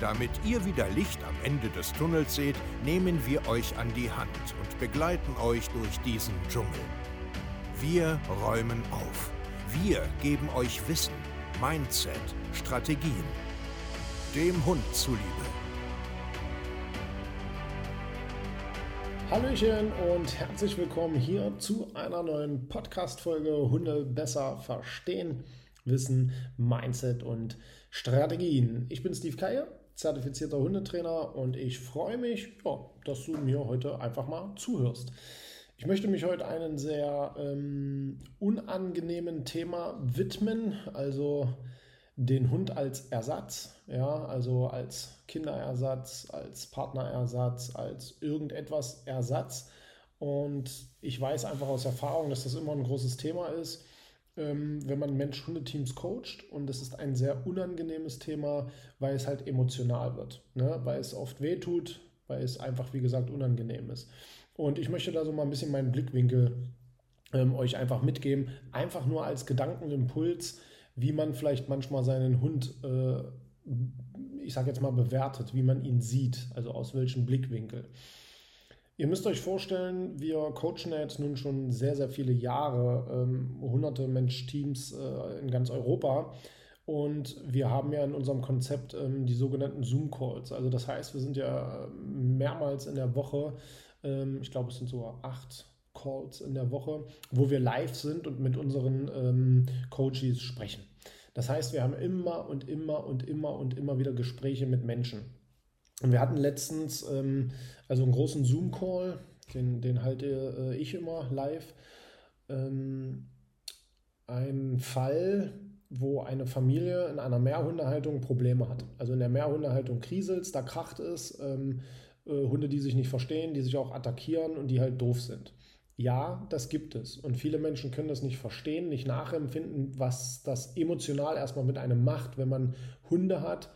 Damit ihr wieder Licht am Ende des Tunnels seht, nehmen wir euch an die Hand und begleiten euch durch diesen Dschungel. Wir räumen auf. Wir geben euch Wissen, Mindset, Strategien. Dem Hund zuliebe. Hallöchen und herzlich willkommen hier zu einer neuen Podcast-Folge Hunde besser verstehen, Wissen, Mindset und Strategien. Ich bin Steve Keier zertifizierter Hundetrainer und ich freue mich, ja, dass du mir heute einfach mal zuhörst. Ich möchte mich heute einem sehr ähm, unangenehmen Thema widmen, also den Hund als Ersatz, ja, also als Kinderersatz, als Partnerersatz, als irgendetwas Ersatz. Und ich weiß einfach aus Erfahrung, dass das immer ein großes Thema ist ähm, wenn man Mensch-Hunde-Teams coacht. Und das ist ein sehr unangenehmes Thema, weil es halt emotional wird, ne? weil es oft wehtut, weil es einfach, wie gesagt, unangenehm ist. Und ich möchte da so mal ein bisschen meinen Blickwinkel ähm, euch einfach mitgeben, einfach nur als Gedankenimpuls, wie man vielleicht manchmal seinen Hund, äh, ich sage jetzt mal, bewertet, wie man ihn sieht, also aus welchem Blickwinkel. Ihr müsst euch vorstellen, wir coachen jetzt nun schon sehr, sehr viele Jahre, ähm, hunderte Mensch-Teams äh, in ganz Europa. Und wir haben ja in unserem Konzept ähm, die sogenannten Zoom-Calls. Also das heißt, wir sind ja mehrmals in der Woche, ähm, ich glaube es sind sogar acht Calls in der Woche, wo wir live sind und mit unseren ähm, Coaches sprechen. Das heißt, wir haben immer und immer und immer und immer wieder Gespräche mit Menschen. Und wir hatten letztens ähm, also einen großen Zoom-Call, den, den halte äh, ich immer live. Ähm, ein Fall, wo eine Familie in einer Mehrhundehaltung Probleme hat. Also in der Mehrhundehaltung kriselt da kracht es, ähm, äh, Hunde, die sich nicht verstehen, die sich auch attackieren und die halt doof sind. Ja, das gibt es. Und viele Menschen können das nicht verstehen, nicht nachempfinden, was das emotional erstmal mit einem macht, wenn man Hunde hat,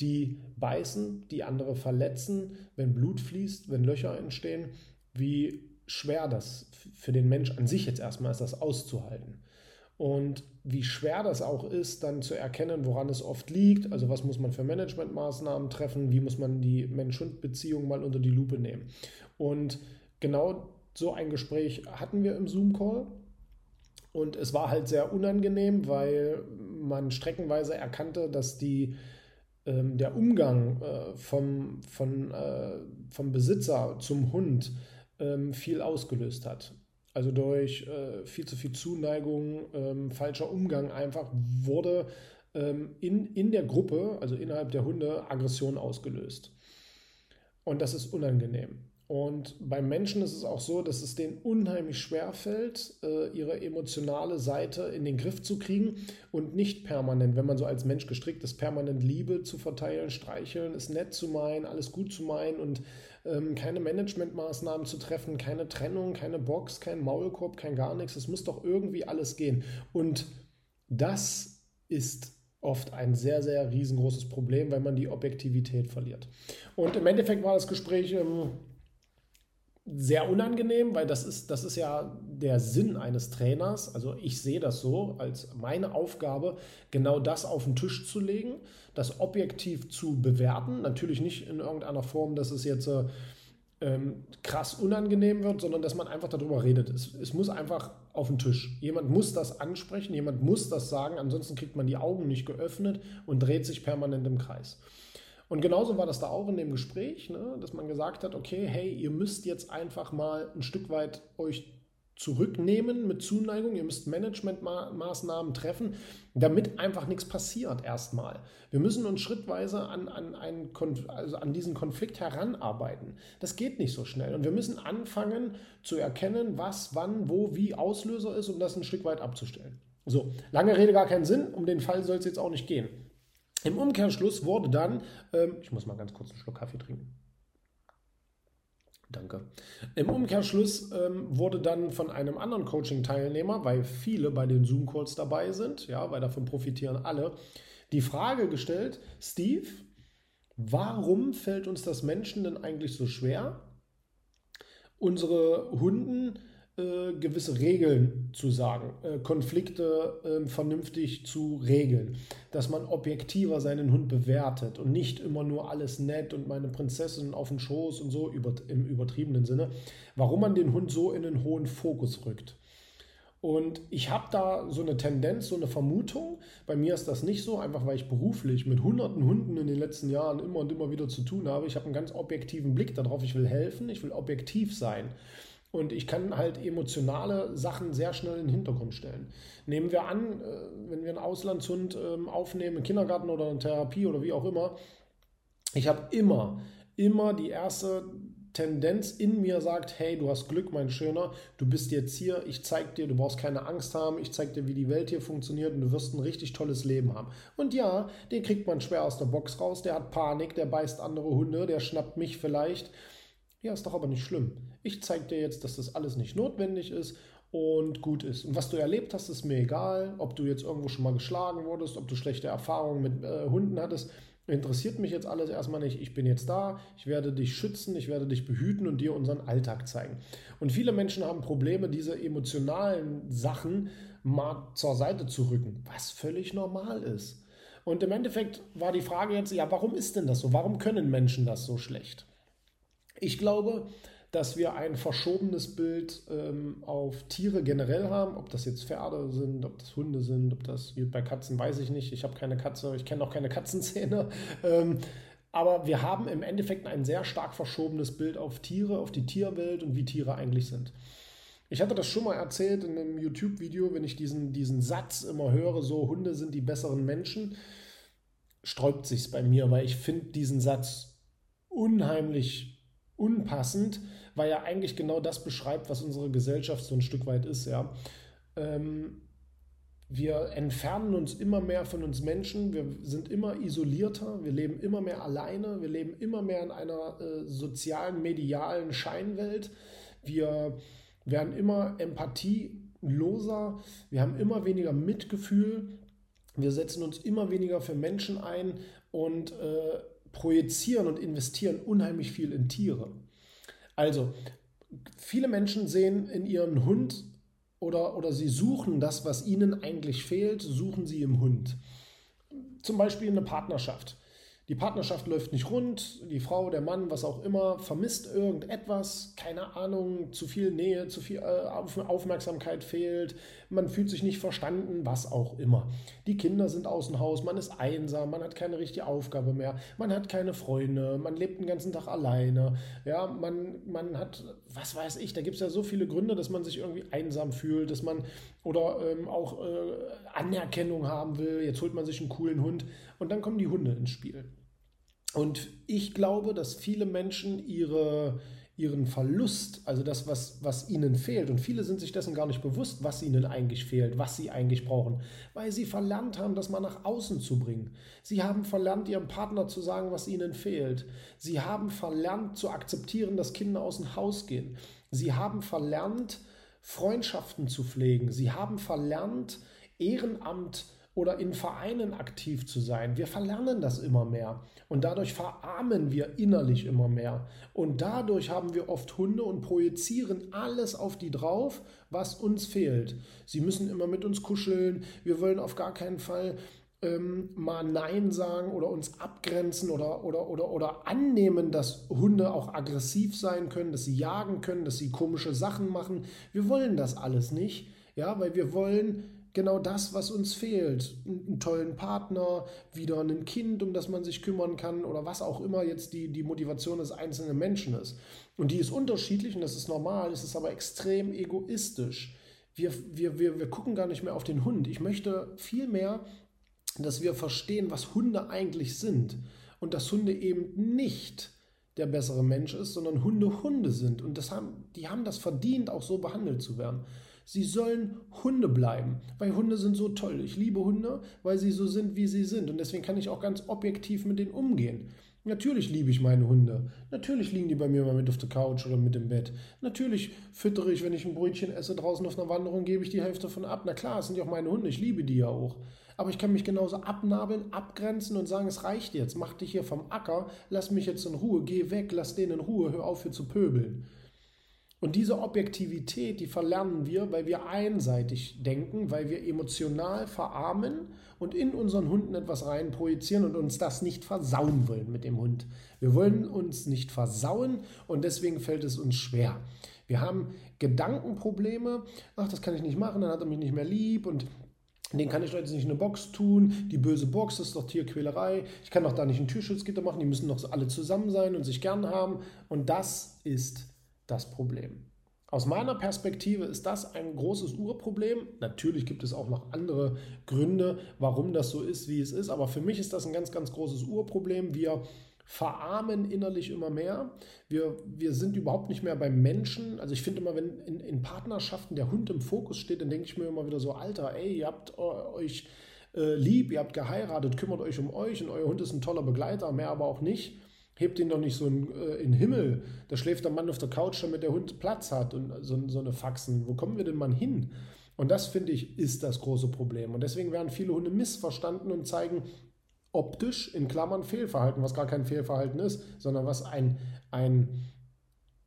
die beißen, die andere verletzen, wenn Blut fließt, wenn Löcher entstehen, wie schwer das für den Mensch an sich jetzt erstmal ist, das auszuhalten. Und wie schwer das auch ist, dann zu erkennen, woran es oft liegt, also was muss man für Managementmaßnahmen treffen, wie muss man die Mensch-Hund-Beziehung mal unter die Lupe nehmen. Und genau so ein Gespräch hatten wir im Zoom-Call. Und es war halt sehr unangenehm, weil man streckenweise erkannte, dass die ähm, der Umgang äh, vom, von, äh, vom Besitzer zum Hund ähm, viel ausgelöst hat. Also durch äh, viel zu viel Zuneigung, ähm, falscher Umgang einfach wurde ähm, in, in der Gruppe, also innerhalb der Hunde, Aggression ausgelöst. Und das ist unangenehm. Und beim Menschen ist es auch so, dass es denen unheimlich schwer fällt, äh, ihre emotionale Seite in den Griff zu kriegen und nicht permanent, wenn man so als Mensch gestrickt ist, permanent Liebe zu verteilen, streicheln, es nett zu meinen, alles gut zu meinen und ähm, keine Managementmaßnahmen zu treffen, keine Trennung, keine Box, kein Maulkorb, kein gar nichts. Es muss doch irgendwie alles gehen. Und das ist oft ein sehr, sehr riesengroßes Problem, weil man die Objektivität verliert. Und im Endeffekt war das Gespräch. Ähm, sehr unangenehm, weil das ist, das ist ja der Sinn eines Trainers. Also ich sehe das so als meine Aufgabe, genau das auf den Tisch zu legen, das objektiv zu bewerten. Natürlich nicht in irgendeiner Form, dass es jetzt ähm, krass unangenehm wird, sondern dass man einfach darüber redet. Es, es muss einfach auf den Tisch. Jemand muss das ansprechen, jemand muss das sagen, ansonsten kriegt man die Augen nicht geöffnet und dreht sich permanent im Kreis. Und genauso war das da auch in dem Gespräch, ne, dass man gesagt hat, okay, hey, ihr müsst jetzt einfach mal ein Stück weit euch zurücknehmen mit Zuneigung, ihr müsst Managementmaßnahmen treffen, damit einfach nichts passiert erstmal. Wir müssen uns schrittweise an, an, einen also an diesen Konflikt heranarbeiten. Das geht nicht so schnell. Und wir müssen anfangen zu erkennen, was, wann, wo, wie Auslöser ist, um das ein Stück weit abzustellen. So, lange Rede gar keinen Sinn, um den Fall soll es jetzt auch nicht gehen. Im Umkehrschluss wurde dann, ähm, ich muss mal ganz kurz einen Schluck Kaffee trinken. Danke. Im Umkehrschluss ähm, wurde dann von einem anderen Coaching-Teilnehmer, weil viele bei den Zoom-Calls dabei sind, ja, weil davon profitieren alle, die Frage gestellt, Steve, warum fällt uns das Menschen denn eigentlich so schwer, unsere Hunden äh, gewisse Regeln zu sagen, äh, Konflikte äh, vernünftig zu regeln, dass man objektiver seinen Hund bewertet und nicht immer nur alles nett und meine Prinzessin auf den Schoß und so über, im übertriebenen Sinne, warum man den Hund so in den hohen Fokus rückt. Und ich habe da so eine Tendenz, so eine Vermutung. Bei mir ist das nicht so, einfach weil ich beruflich mit hunderten Hunden in den letzten Jahren immer und immer wieder zu tun habe. Ich habe einen ganz objektiven Blick darauf. Ich will helfen, ich will objektiv sein. Und ich kann halt emotionale Sachen sehr schnell in den Hintergrund stellen. Nehmen wir an, äh, wenn wir einen Auslandshund ähm, aufnehmen, im Kindergarten oder in Therapie oder wie auch immer, ich habe immer, immer die erste Tendenz in mir sagt, hey, du hast Glück, mein Schöner, du bist jetzt hier, ich zeig dir, du brauchst keine Angst haben, ich zeig dir, wie die Welt hier funktioniert und du wirst ein richtig tolles Leben haben. Und ja, den kriegt man schwer aus der Box raus, der hat Panik, der beißt andere Hunde, der schnappt mich vielleicht. Ja, ist doch aber nicht schlimm. Ich zeige dir jetzt, dass das alles nicht notwendig ist und gut ist. Und was du erlebt hast, ist mir egal. Ob du jetzt irgendwo schon mal geschlagen wurdest, ob du schlechte Erfahrungen mit äh, Hunden hattest, interessiert mich jetzt alles erstmal nicht. Ich bin jetzt da, ich werde dich schützen, ich werde dich behüten und dir unseren Alltag zeigen. Und viele Menschen haben Probleme, diese emotionalen Sachen mal zur Seite zu rücken, was völlig normal ist. Und im Endeffekt war die Frage jetzt, ja, warum ist denn das so? Warum können Menschen das so schlecht? Ich glaube, dass wir ein verschobenes Bild ähm, auf Tiere generell haben, ob das jetzt Pferde sind, ob das Hunde sind, ob das bei Katzen weiß ich nicht. Ich habe keine Katze, ich kenne auch keine Katzenzähne. Ähm, aber wir haben im Endeffekt ein sehr stark verschobenes Bild auf Tiere, auf die Tierwelt und wie Tiere eigentlich sind. Ich hatte das schon mal erzählt in einem YouTube-Video, wenn ich diesen, diesen Satz immer höre, so Hunde sind die besseren Menschen, sträubt sich bei mir, weil ich finde diesen Satz unheimlich unpassend, weil er eigentlich genau das beschreibt, was unsere Gesellschaft so ein Stück weit ist. Ja. Ähm, wir entfernen uns immer mehr von uns Menschen, wir sind immer isolierter, wir leben immer mehr alleine, wir leben immer mehr in einer äh, sozialen, medialen Scheinwelt. Wir werden immer empathieloser, wir haben immer weniger Mitgefühl, wir setzen uns immer weniger für Menschen ein und äh, projizieren und investieren unheimlich viel in Tiere. Also, viele Menschen sehen in ihrem Hund oder, oder sie suchen das, was ihnen eigentlich fehlt, suchen sie im Hund. Zum Beispiel eine Partnerschaft. Die Partnerschaft läuft nicht rund, die Frau, der Mann, was auch immer, vermisst irgendetwas, keine Ahnung, zu viel Nähe, zu viel äh, Aufmerksamkeit fehlt, man fühlt sich nicht verstanden, was auch immer. Die Kinder sind außen Haus, man ist einsam, man hat keine richtige Aufgabe mehr, man hat keine Freunde, man lebt den ganzen Tag alleine, ja, man, man hat, was weiß ich, da gibt es ja so viele Gründe, dass man sich irgendwie einsam fühlt, dass man oder ähm, auch äh, Anerkennung haben will, jetzt holt man sich einen coolen Hund und dann kommen die Hunde ins Spiel. Und ich glaube, dass viele Menschen ihre, ihren Verlust, also das, was, was ihnen fehlt, und viele sind sich dessen gar nicht bewusst, was ihnen eigentlich fehlt, was sie eigentlich brauchen, weil sie verlernt haben, das mal nach außen zu bringen. Sie haben verlernt, ihrem Partner zu sagen, was ihnen fehlt. Sie haben verlernt zu akzeptieren, dass Kinder aus dem Haus gehen. Sie haben verlernt, Freundschaften zu pflegen. Sie haben verlernt, Ehrenamt oder in Vereinen aktiv zu sein. Wir verlernen das immer mehr und dadurch verarmen wir innerlich immer mehr. Und dadurch haben wir oft Hunde und projizieren alles auf die drauf, was uns fehlt. Sie müssen immer mit uns kuscheln. Wir wollen auf gar keinen Fall ähm, mal Nein sagen oder uns abgrenzen oder, oder, oder, oder annehmen, dass Hunde auch aggressiv sein können, dass sie jagen können, dass sie komische Sachen machen. Wir wollen das alles nicht, ja, weil wir wollen genau das, was uns fehlt. Einen tollen Partner, wieder ein Kind, um das man sich kümmern kann oder was auch immer jetzt die, die Motivation des einzelnen Menschen ist. Und die ist unterschiedlich und das ist normal, es ist aber extrem egoistisch. Wir, wir, wir, wir gucken gar nicht mehr auf den Hund. Ich möchte viel mehr, dass wir verstehen, was Hunde eigentlich sind und dass Hunde eben nicht der bessere Mensch ist, sondern Hunde Hunde sind. Und das haben, die haben das verdient, auch so behandelt zu werden. Sie sollen Hunde bleiben, weil Hunde sind so toll. Ich liebe Hunde, weil sie so sind, wie sie sind. Und deswegen kann ich auch ganz objektiv mit denen umgehen. Natürlich liebe ich meine Hunde. Natürlich liegen die bei mir mal mit auf der Couch oder mit im Bett. Natürlich füttere ich, wenn ich ein Brötchen esse draußen auf einer Wanderung, gebe ich die Hälfte von ab. Na klar, es sind ja auch meine Hunde, ich liebe die ja auch. Aber ich kann mich genauso abnabeln, abgrenzen und sagen, es reicht jetzt, mach dich hier vom Acker, lass mich jetzt in Ruhe, geh weg, lass den in Ruhe, hör auf hier zu pöbeln. Und diese Objektivität, die verlernen wir, weil wir einseitig denken, weil wir emotional verarmen und in unseren Hunden etwas rein projizieren und uns das nicht versauen wollen mit dem Hund. Wir wollen uns nicht versauen und deswegen fällt es uns schwer. Wir haben Gedankenprobleme, ach, das kann ich nicht machen, dann hat er mich nicht mehr lieb und den kann ich jetzt nicht in eine Box tun. Die böse Box ist doch Tierquälerei. Ich kann doch da nicht ein Türschutzgitter machen. Die müssen doch alle zusammen sein und sich gern haben. Und das ist das Problem. Aus meiner Perspektive ist das ein großes Urproblem. Natürlich gibt es auch noch andere Gründe, warum das so ist, wie es ist. Aber für mich ist das ein ganz, ganz großes Urproblem. Wir verarmen innerlich immer mehr. Wir, wir sind überhaupt nicht mehr beim Menschen. Also ich finde immer, wenn in, in, Partnerschaften der Hund im Fokus steht, dann denke ich mir immer wieder so, Alter, ey, ihr habt euch äh, lieb, ihr habt geheiratet, kümmert euch um euch und euer Hund ist ein toller Begleiter, mehr aber auch nicht hebt ihn doch nicht so in, äh, in Himmel. Da schläft der Mann auf der Couch, damit der Hund Platz hat und so, so eine Faxen. Wo kommen wir denn mal hin? Und das, finde ich, ist das große Problem. Und deswegen werden viele Hunde missverstanden und zeigen optisch in Klammern Fehlverhalten, was gar kein Fehlverhalten ist, sondern was ein, ein,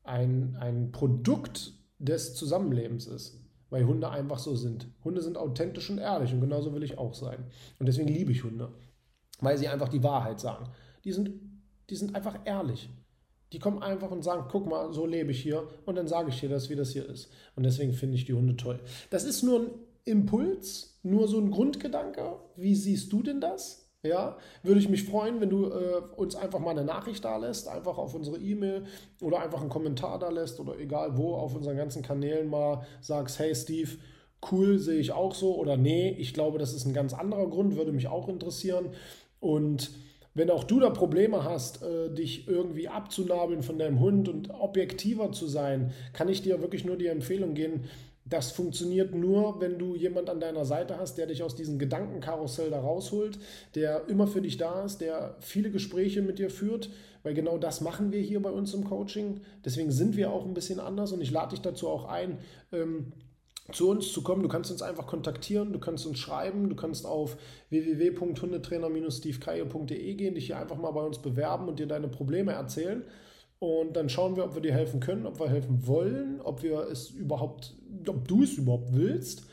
ein, ein Produkt des Zusammenlebens ist. Weil Hunde einfach so sind. Hunde sind authentisch und ehrlich und genauso will ich auch sein. Und deswegen liebe ich Hunde. Weil sie einfach die Wahrheit sagen. Die sind die sind einfach ehrlich. Die kommen einfach und sagen, guck mal, so lebe ich hier und dann sage ich dir das, wie das hier ist. Und deswegen finde ich die Hunde toll. Das ist nur ein Impuls, nur so ein Grundgedanke. Wie siehst du denn das? Ja, würde ich mich freuen, wenn du äh, uns einfach mal eine Nachricht da lässt, einfach auf unsere E-Mail oder einfach einen Kommentar da lässt oder egal wo auf unseren ganzen Kanälen mal sagst, hey Steve, cool, sehe ich auch so oder nee, ich glaube, das ist ein ganz anderer Grund, würde mich auch interessieren. Und wenn auch du da Probleme hast, äh, dich irgendwie abzunabeln von deinem Hund und objektiver zu sein, kann ich dir wirklich nur die Empfehlung geben, das funktioniert nur, wenn du jemand an deiner Seite hast, der dich aus diesem Gedankenkarussell da rausholt, der immer für dich da ist, der viele Gespräche mit dir führt, weil genau das machen wir hier bei uns im Coaching. Deswegen sind wir auch ein bisschen anders und ich lade dich dazu auch ein, ähm, zu uns zu kommen. Du kannst uns einfach kontaktieren, du kannst uns schreiben, du kannst auf www.hundetrainer-stevekaye.de gehen, dich hier einfach mal bei uns bewerben und dir deine Probleme erzählen. Und dann schauen wir, ob wir dir helfen können, ob wir helfen wollen, ob wir es überhaupt, ob du es überhaupt willst.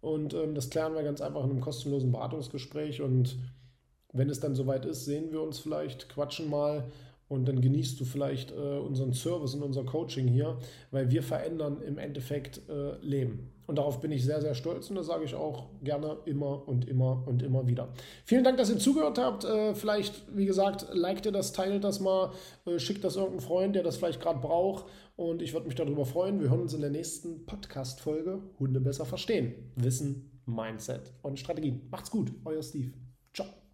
Und ähm, das klären wir ganz einfach in einem kostenlosen Beratungsgespräch. Und wenn es dann soweit ist, sehen wir uns vielleicht, quatschen mal und dann genießt du vielleicht äh, unseren Service und unser Coaching hier, weil wir verändern im Endeffekt äh, Leben. Und darauf bin ich sehr, sehr stolz und das sage ich auch gerne immer und immer und immer wieder. Vielen Dank, dass ihr zugehört habt. Äh, vielleicht, wie gesagt, liked ihr das, teilt das mal, äh, schickt das irgendeinem Freund, der das vielleicht gerade braucht. Und ich würde mich darüber freuen. Wir hören uns in der nächsten Podcast-Folge Hunde besser verstehen. Wissen, Mindset und Strategien. Macht's gut, euer Steve. Ciao.